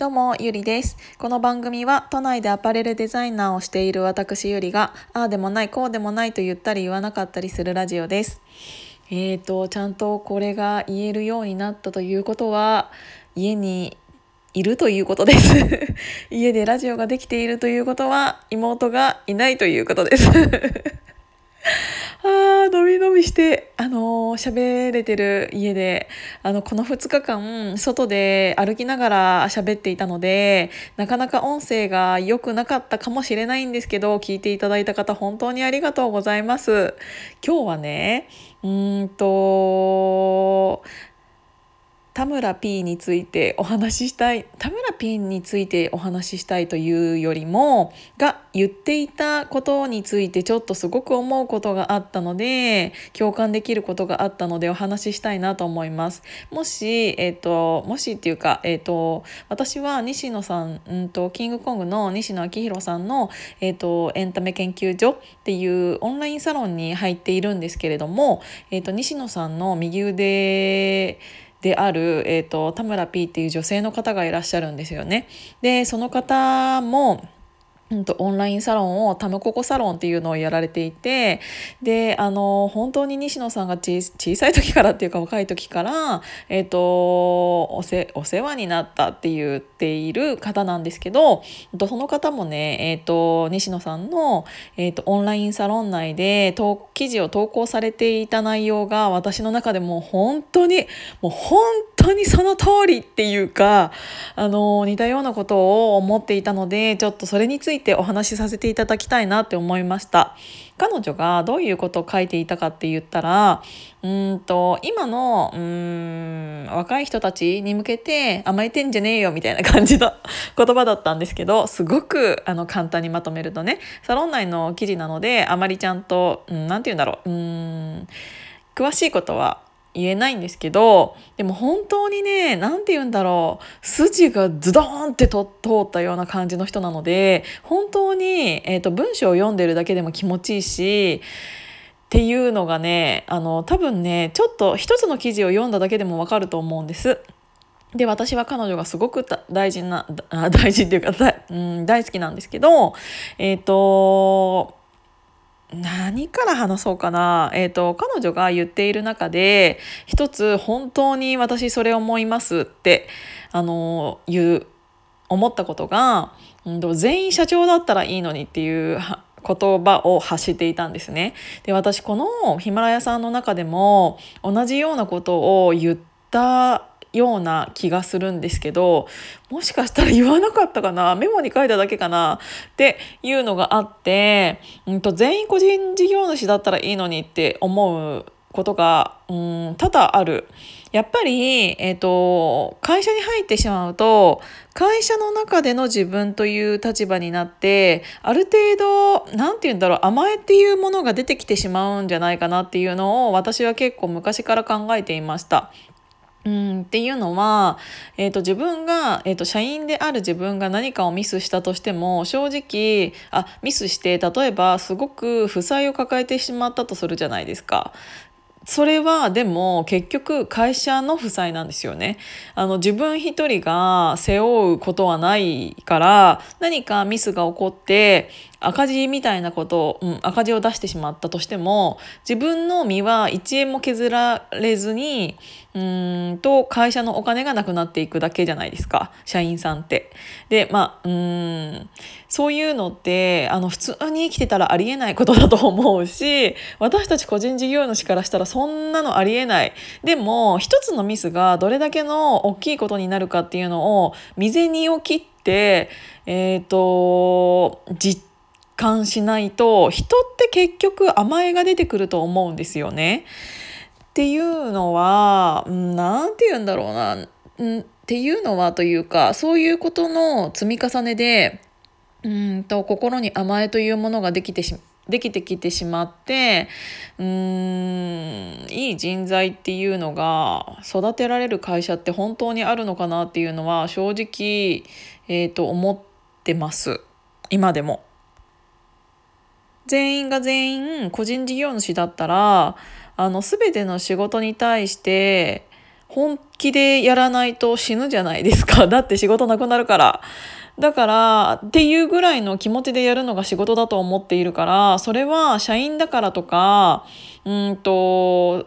どうも、ゆりです。この番組は都内でアパレルデザイナーをしている私ゆりが、ああでもない、こうでもないと言ったり言わなかったりするラジオです。えーと、ちゃんとこれが言えるようになったということは、家にいるということです。家でラジオができているということは、妹がいないということです。ああ、伸び伸びして、あのー喋れてる家で、あの、この2日間、外で歩きながら喋っていたので、なかなか音声が良くなかったかもしれないんですけど、聞いていただいた方、本当にありがとうございます。今日はね、うんと、田村 P についてお話ししたい田村 P についてお話ししたいというよりもが言っていたことについてちょっとすごく思うことがあったので共感できることがあったのでお話ししたいなと思います。もしえっ、ともしっていうかえっ、と私は西野さん、うんとキングコングの西野昭弘さんのえっ、とエンタメ研究所っていうオンラインサロンに入っているんですけれどもえっ、と西野さんの右腕である、えー、と田村 P っていう女性の方がいらっしゃるんですよね。でその方もオンラインサロンをタムココサロンっていうのをやられていてであの本当に西野さんが小さい時からっていうか若い時から、えー、とおせお世話になったって言っている方なんですけどその方もね、えー、と西野さんの、えー、とオンラインサロン内で記事を投稿されていた内容が私の中でも本当にもう本当にその通りっていうかあの似たようなことを思っていたのでちょっとそれについてお話しさせていただきたいなって思いました。彼女がどういうことを書いていたかって言ったらうんと今のうん若い人たちに向けて甘えてんじゃねえよみたいな感じの言葉だったんですけどすごくあの簡単にまとめるとねサロン内の記事なのであまりちゃんと何、うん、て言うんだろううん詳しいことは言えないんですけどでも本当にね何て言うんだろう筋がズドーンってと通ったような感じの人なので本当に、えーと、文章を読んでるだけでも気持ちいいしっていうのがねあの多分ねちょっと一つの記事を読んだだけでもわかると思うんです。で私は彼女がすごく大事な大事っていうか大,、うん、大好きなんですけどえっ、ー、と何から話そうかな、えーと、彼女が言っている中で一つ本当に私それ思いますってあのいう思ったことが、うん、全員社長だったらいいのにっていう言葉を発していたんですね。で私このヒマラヤさんの中でも同じようなことを言ったような気がするんですけどもしかしたら言わなかったかな？メモに書いただけかな？っていうのがあって、うん、と全員個人事業主だったらいいのにって思うことが、うん、多々ある。やっぱり、えーと、会社に入ってしまうと会社の中での自分という立場になってある程度何て言うんだろう甘えっていうものが出てきてしまうんじゃないかなっていうのを私は結構昔から考えていました。うん、っていうのは、えーと、自分が、えーと、社員である自分が何かをミスしたとしても正直あミスして例えばすごく負債を抱えてしまったとするじゃないですか。それはでも結局会社の負債なんですよね。あの自分一人が背負うことはないから何かミスが起こって赤字みたいなことを、うん、赤字を出してしまったとしても自分の身は1円も削られずにうんと会社のお金がなくなっていくだけじゃないですか社員さんって。でまあうんそういうのってあの普通に生きてたらありえないことだと思うし私たち個人事業主からしたらそんなのありえない。でも一つのミスがどれだけの大きいことになるかっていうのを未然を切ってえっ、ー、と実感しないと人って結局甘えが出てくると思うんですよね。っていうのは何て言うんだろうな、っていうのはというかそういうことの積み重ねでうんと心に甘えというものができてしできてきてしまってうーんいい人材っていうのが育てられる会社って本当にあるのかなっていうのは正直、えー、と思ってます。今でも。全員が全員個人事業主だったらあの全ての仕事に対して本気でやらないと死ぬじゃないですか。だって仕事なくなるから。だからっていうぐらいの気持ちでやるのが仕事だと思っているからそれは社員だからとかうんと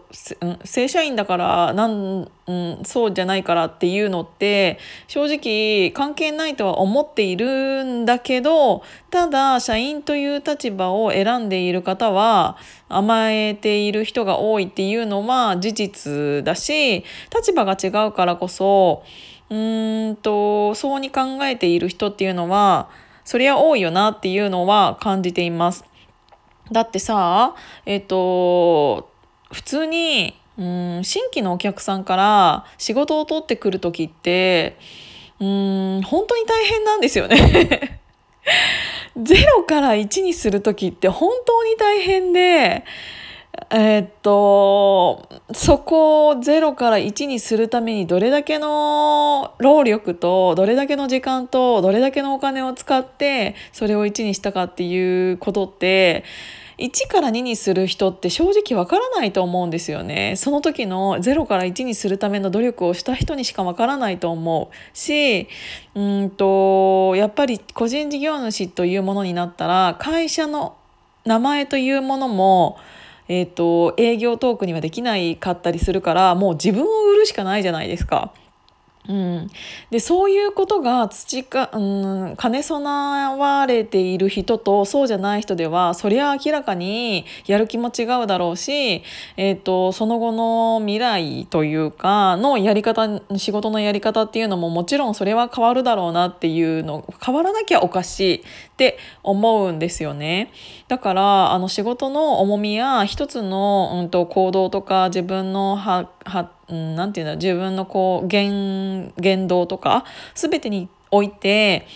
正社員だからなん、うん、そうじゃないからっていうのって正直関係ないとは思っているんだけどただ社員という立場を選んでいる方は甘えている人が多いっていうのは事実だし立場が違うからこそうんとそうに考えている人っていうのはそりゃ多いよなっていうのは感じています。だってさえっ、と普通にうん新規のお客さんから仕事を取ってくる時ってうん本当に大変なんですよね 0から1にする時って本当に大変で えー、っとそこを0から1にするためにどれだけの労力とどれだけの時間とどれだけのお金を使ってそれを1にしたかっていうことって1から2にする人って正直わからないと思うんですよね。その時の0から1にするための努力をした人にしかわからないと思うしうんとやっぱり個人事業主というものになったら会社の名前というものもえーと、営業トークにはできないかったりするからもう自分を売るしかないじゃないですか。うん、でそういうことが土か、うん、兼ね備われている人とそうじゃない人ではそりゃ明らかにやる気も違うだろうし、えーと、その後の未来というかのやり方仕事のやり方っていうのももちろんそれは変わるだろうなっていうの変わらなきゃおかしいって思うんですよね。だからあの仕事の重みや一つの、うんと、行動とか自分のははうん、なんていうんだ自分のこう言言動とか全てにおいて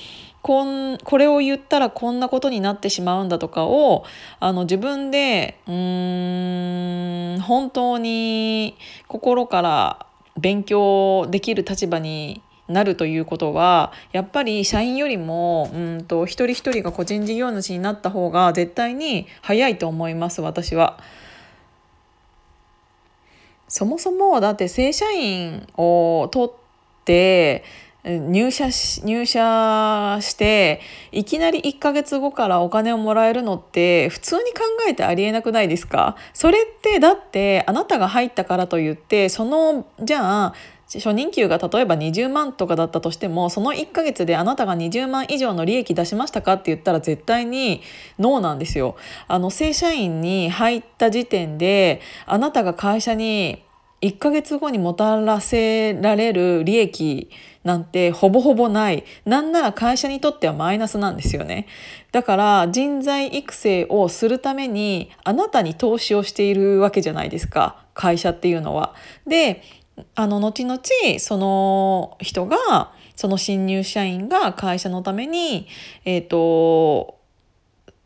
こんこれを言ったらこんなことになってしまうんだとかをあの自分でうーん本当に心から勉強できる立場になるということはやっぱり社員よりもうんと一人一人が個人事業主になった方が絶対に早いと思います私は。そもそもだって正社員を取って入社し入社していきなり1ヶ月後からお金をもらえるのって普通に考えてありえなくないですか？それってだってあなたが入ったからといってそのじゃあ初任給が例えば20万とかだったとしてもその1ヶ月であなたが20万以上の利益出しましたかって言ったら絶対にノーなんですよ。あの正社員に入った時点であなたが会社に1ヶ月後にもたらせられる利益なんてほぼほぼないなんなら会社にとってはマイナスなんですよねだから人材育成をするためにあなたに投資をしているわけじゃないですか会社っていうのは。であの後々その人がその新入社員が会社のためにえっ、ー、と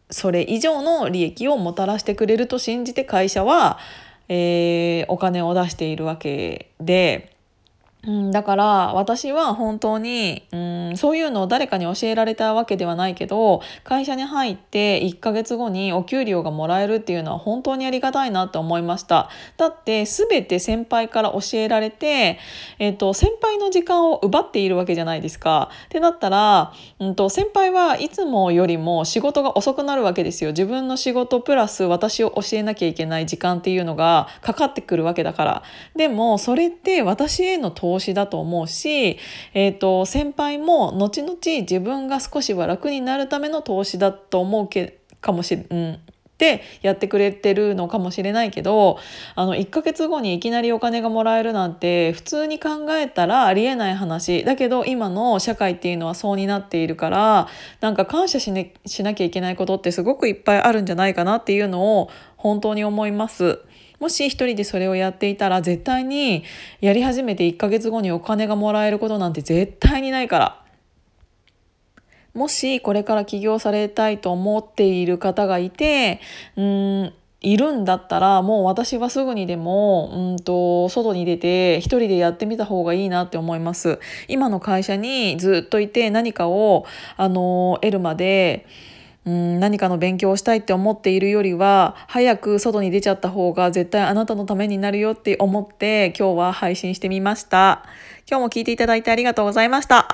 それ以上の利益をもたらしてくれると信じて会社はえー、お金を出しているわけでうん、だから私は本当に、うん、そういうのを誰かに教えられたわけではないけど会社に入って1ヶ月後にお給料がもらえるっていうのは本当にありがたいなと思いました。だって全て先輩から教えられて、えーと、先輩の時間を奪っているわけじゃないですか。ってなったら、うんと、先輩はいつもよりも仕事が遅くなるわけですよ。自分の仕事プラス私を教えなきゃいけない時間っていうのがかかってくるわけだから。でもそれって私への投投資だと思うし、えーと、先輩も後々自分が少しは楽になるための投資だと思うけかもしれ、うん、っやってくれてるのかもしれないけどあの1ヶ月後にいきなりお金がもらえるなんて普通に考えたらありえない話。だけど今の社会っていうのはそうになっているからなんか感謝し,、ね、しなきゃいけないことってすごくいっぱいあるんじゃないかなっていうのを本当に思います。もし一人でそれをやっていたら絶対にやり始めて1ヶ月後にお金がもらえることなんて絶対にないから。もしこれから起業されたいと思っている方がいてうんいるんだったらもう私はすぐにでもうんと外に出て一人でやってみた方がいいなって思います今の会社にずっといて何かをあの得るまでうん何かの勉強をしたいって思っているよりは早く外に出ちゃった方が絶対あなたのためになるよって思って今日は配信してみました。今日も聞いていただいてありがとうございました。